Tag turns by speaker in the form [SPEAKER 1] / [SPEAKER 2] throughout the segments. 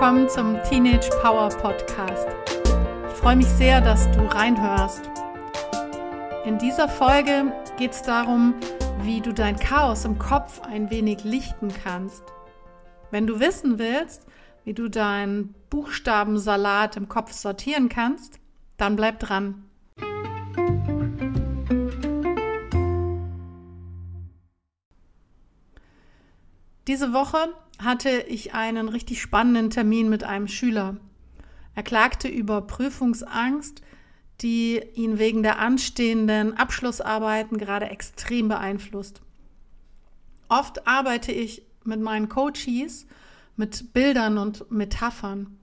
[SPEAKER 1] willkommen zum Teenage Power Podcast. Ich freue mich sehr, dass du reinhörst. In dieser Folge geht es darum, wie du dein Chaos im Kopf ein wenig lichten kannst. Wenn du wissen willst, wie du deinen Buchstabensalat im Kopf sortieren kannst, dann bleib dran. Diese Woche hatte ich einen richtig spannenden Termin mit einem Schüler. Er klagte über Prüfungsangst, die ihn wegen der anstehenden Abschlussarbeiten gerade extrem beeinflusst. Oft arbeite ich mit meinen Coaches mit Bildern und Metaphern.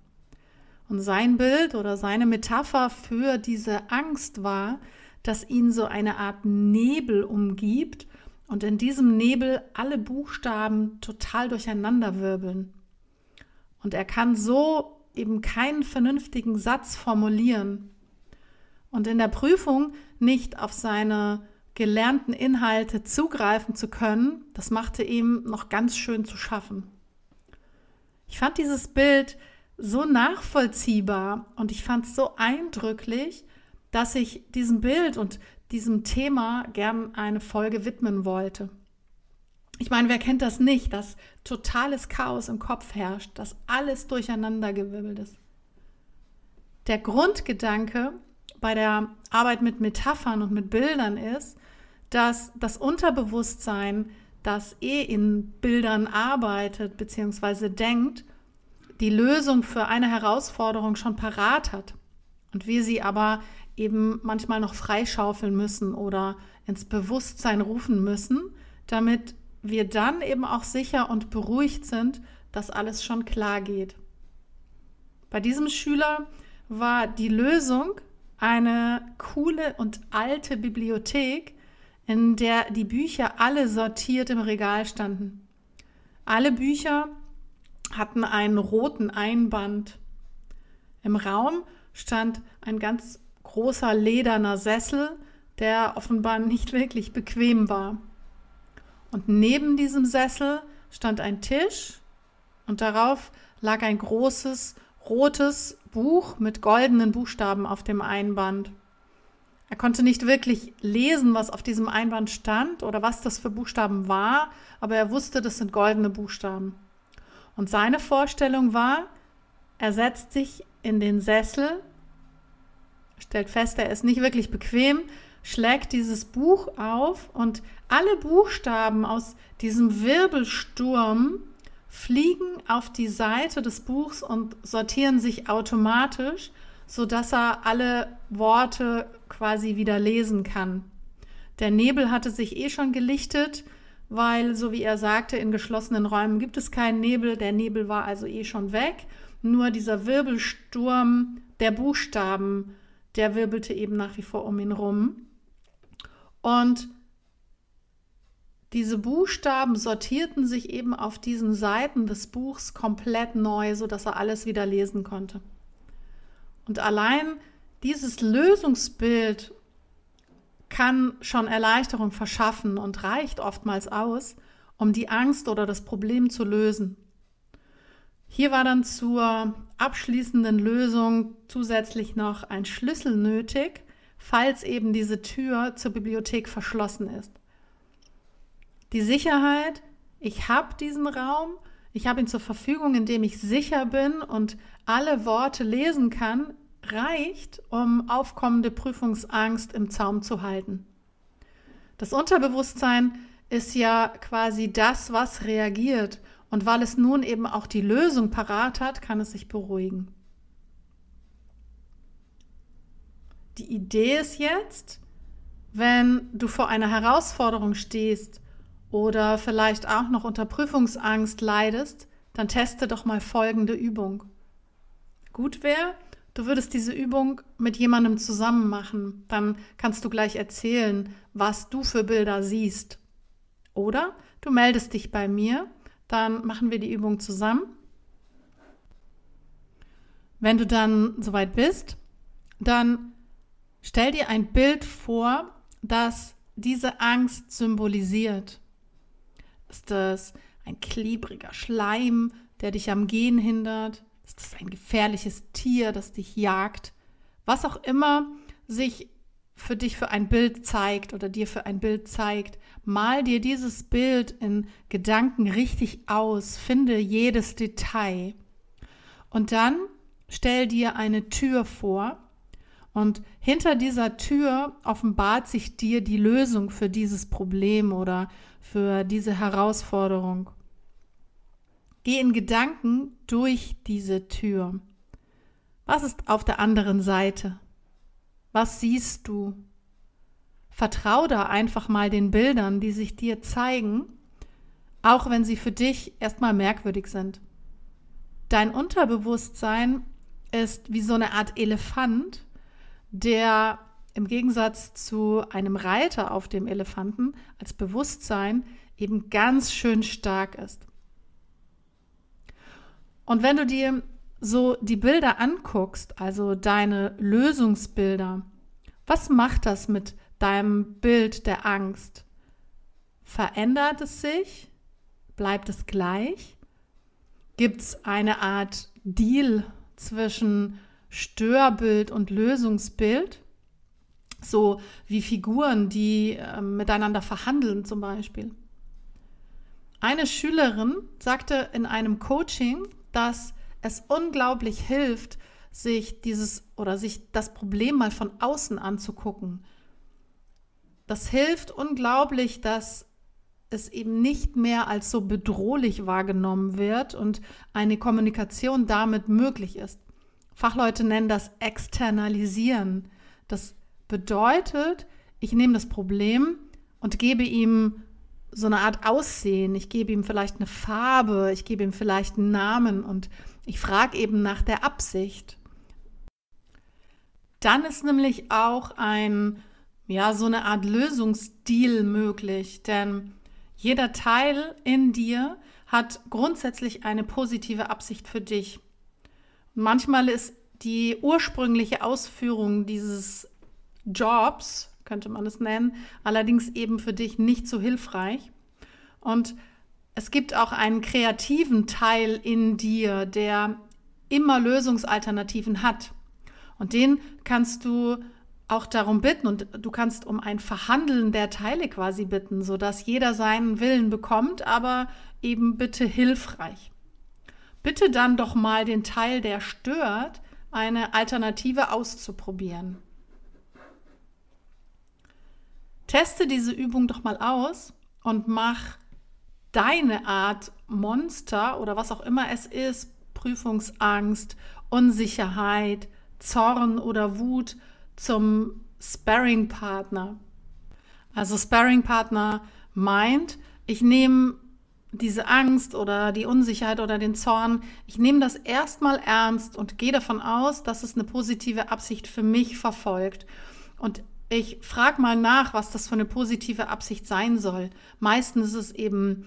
[SPEAKER 1] Und sein Bild oder seine Metapher für diese Angst war, dass ihn so eine Art Nebel umgibt und in diesem Nebel alle Buchstaben total durcheinander wirbeln. Und er kann so eben keinen vernünftigen Satz formulieren und in der Prüfung nicht auf seine gelernten Inhalte zugreifen zu können, das machte ihm noch ganz schön zu schaffen. Ich fand dieses Bild so nachvollziehbar und ich fand es so eindrücklich, dass ich diesem Bild und diesem Thema gern eine Folge widmen wollte. Ich meine, wer kennt das nicht, dass totales Chaos im Kopf herrscht, dass alles durcheinandergewirbelt ist. Der Grundgedanke bei der Arbeit mit Metaphern und mit Bildern ist, dass das Unterbewusstsein, das eh in Bildern arbeitet bzw. denkt, die Lösung für eine Herausforderung schon parat hat und wir sie aber eben manchmal noch freischaufeln müssen oder ins Bewusstsein rufen müssen, damit wir dann eben auch sicher und beruhigt sind, dass alles schon klar geht. Bei diesem Schüler war die Lösung eine coole und alte Bibliothek, in der die Bücher alle sortiert im Regal standen. Alle Bücher hatten einen roten Einband. Im Raum stand ein ganz großer lederner Sessel, der offenbar nicht wirklich bequem war. Und neben diesem Sessel stand ein Tisch und darauf lag ein großes rotes Buch mit goldenen Buchstaben auf dem Einband. Er konnte nicht wirklich lesen, was auf diesem Einband stand oder was das für Buchstaben war, aber er wusste, das sind goldene Buchstaben. Und seine Vorstellung war, er setzt sich in den Sessel stellt fest, er ist nicht wirklich bequem, schlägt dieses Buch auf und alle Buchstaben aus diesem Wirbelsturm fliegen auf die Seite des Buchs und sortieren sich automatisch, sodass er alle Worte quasi wieder lesen kann. Der Nebel hatte sich eh schon gelichtet, weil, so wie er sagte, in geschlossenen Räumen gibt es keinen Nebel. Der Nebel war also eh schon weg. Nur dieser Wirbelsturm der Buchstaben der wirbelte eben nach wie vor um ihn rum. Und diese Buchstaben sortierten sich eben auf diesen Seiten des Buchs komplett neu, sodass er alles wieder lesen konnte. Und allein dieses Lösungsbild kann schon Erleichterung verschaffen und reicht oftmals aus, um die Angst oder das Problem zu lösen. Hier war dann zur abschließenden Lösung zusätzlich noch ein Schlüssel nötig, falls eben diese Tür zur Bibliothek verschlossen ist. Die Sicherheit, ich habe diesen Raum, ich habe ihn zur Verfügung, indem ich sicher bin und alle Worte lesen kann, reicht, um aufkommende Prüfungsangst im Zaum zu halten. Das Unterbewusstsein ist ja quasi das, was reagiert und weil es nun eben auch die Lösung parat hat, kann es sich beruhigen. Die Idee ist jetzt, wenn du vor einer Herausforderung stehst oder vielleicht auch noch unter Prüfungsangst leidest, dann teste doch mal folgende Übung. Gut wäre, du würdest diese Übung mit jemandem zusammen machen. Dann kannst du gleich erzählen, was du für Bilder siehst. Oder du meldest dich bei mir dann machen wir die Übung zusammen. Wenn du dann soweit bist, dann stell dir ein Bild vor, das diese Angst symbolisiert. Ist das ein klebriger Schleim, der dich am Gehen hindert? Ist das ein gefährliches Tier, das dich jagt? Was auch immer sich für dich für ein Bild zeigt oder dir für ein Bild zeigt, mal dir dieses Bild in Gedanken richtig aus, finde jedes Detail. Und dann stell dir eine Tür vor und hinter dieser Tür offenbart sich dir die Lösung für dieses Problem oder für diese Herausforderung. Geh in Gedanken durch diese Tür. Was ist auf der anderen Seite? Was siehst du? Vertrau da einfach mal den Bildern, die sich dir zeigen, auch wenn sie für dich erstmal merkwürdig sind. Dein Unterbewusstsein ist wie so eine Art Elefant, der im Gegensatz zu einem Reiter auf dem Elefanten als Bewusstsein eben ganz schön stark ist. Und wenn du dir so die Bilder anguckst, also deine Lösungsbilder, was macht das mit deinem Bild der Angst? Verändert es sich? Bleibt es gleich? Gibt es eine Art Deal zwischen Störbild und Lösungsbild? So wie Figuren, die äh, miteinander verhandeln zum Beispiel. Eine Schülerin sagte in einem Coaching, dass es unglaublich hilft, sich dieses oder sich das Problem mal von außen anzugucken. Das hilft unglaublich, dass es eben nicht mehr als so bedrohlich wahrgenommen wird und eine Kommunikation damit möglich ist. Fachleute nennen das Externalisieren. Das bedeutet, ich nehme das Problem und gebe ihm so eine Art Aussehen. Ich gebe ihm vielleicht eine Farbe, ich gebe ihm vielleicht einen Namen und ich frage eben nach der Absicht. Dann ist nämlich auch ein, ja, so eine Art Lösungsstil möglich, denn jeder Teil in dir hat grundsätzlich eine positive Absicht für dich. Manchmal ist die ursprüngliche Ausführung dieses Jobs, könnte man es nennen, allerdings eben für dich nicht so hilfreich. Und es gibt auch einen kreativen Teil in dir, der immer Lösungsalternativen hat. Und den kannst du auch darum bitten und du kannst um ein Verhandeln der Teile quasi bitten, sodass jeder seinen Willen bekommt, aber eben bitte hilfreich. Bitte dann doch mal den Teil, der stört, eine Alternative auszuprobieren. Teste diese Übung doch mal aus und mach deine Art Monster oder was auch immer es ist, Prüfungsangst, Unsicherheit, Zorn oder Wut zum Sparring-Partner. Also Sparring-Partner meint, ich nehme diese Angst oder die Unsicherheit oder den Zorn, ich nehme das erstmal ernst und gehe davon aus, dass es eine positive Absicht für mich verfolgt. Und ich frage mal nach, was das für eine positive Absicht sein soll. Meistens ist es eben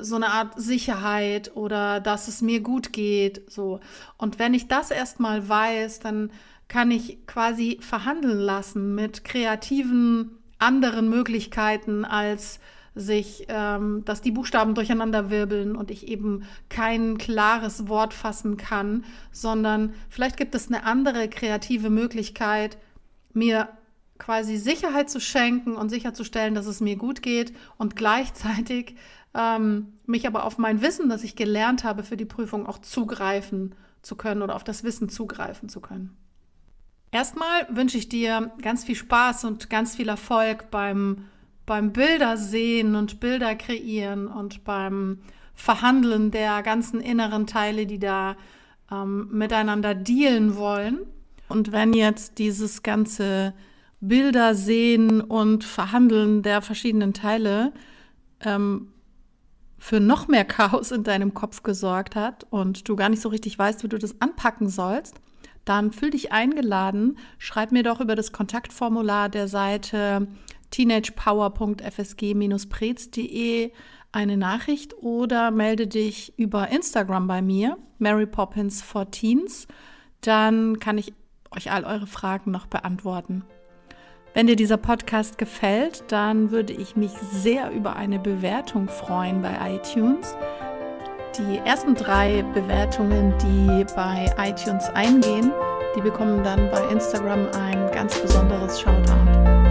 [SPEAKER 1] so eine Art Sicherheit oder dass es mir gut geht, so. Und wenn ich das erstmal weiß, dann kann ich quasi verhandeln lassen mit kreativen anderen Möglichkeiten als sich, ähm, dass die Buchstaben durcheinander wirbeln und ich eben kein klares Wort fassen kann, sondern vielleicht gibt es eine andere kreative Möglichkeit, mir quasi Sicherheit zu schenken und sicherzustellen, dass es mir gut geht und gleichzeitig ähm, mich aber auf mein Wissen, das ich gelernt habe für die Prüfung, auch zugreifen zu können oder auf das Wissen zugreifen zu können. Erstmal wünsche ich dir ganz viel Spaß und ganz viel Erfolg beim, beim Bilder sehen und Bilder kreieren und beim Verhandeln der ganzen inneren Teile, die da ähm, miteinander dealen wollen. Und wenn jetzt dieses ganze Bilder sehen und Verhandeln der verschiedenen Teile ähm, für noch mehr Chaos in deinem Kopf gesorgt hat und du gar nicht so richtig weißt, wie du das anpacken sollst, dann fühl dich eingeladen. Schreib mir doch über das Kontaktformular der Seite teenagepower.fsg-prez.de eine Nachricht oder melde dich über Instagram bei mir, Mary Poppins for Teens. Dann kann ich euch all eure Fragen noch beantworten. Wenn dir dieser Podcast gefällt, dann würde ich mich sehr über eine Bewertung freuen bei iTunes. Die ersten drei Bewertungen, die bei iTunes eingehen, die bekommen dann bei Instagram ein ganz besonderes Shoutout.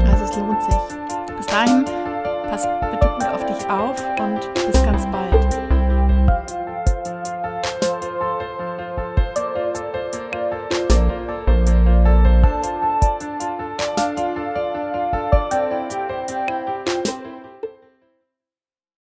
[SPEAKER 1] Also es lohnt sich. Bis dahin, pass bitte gut auf dich auf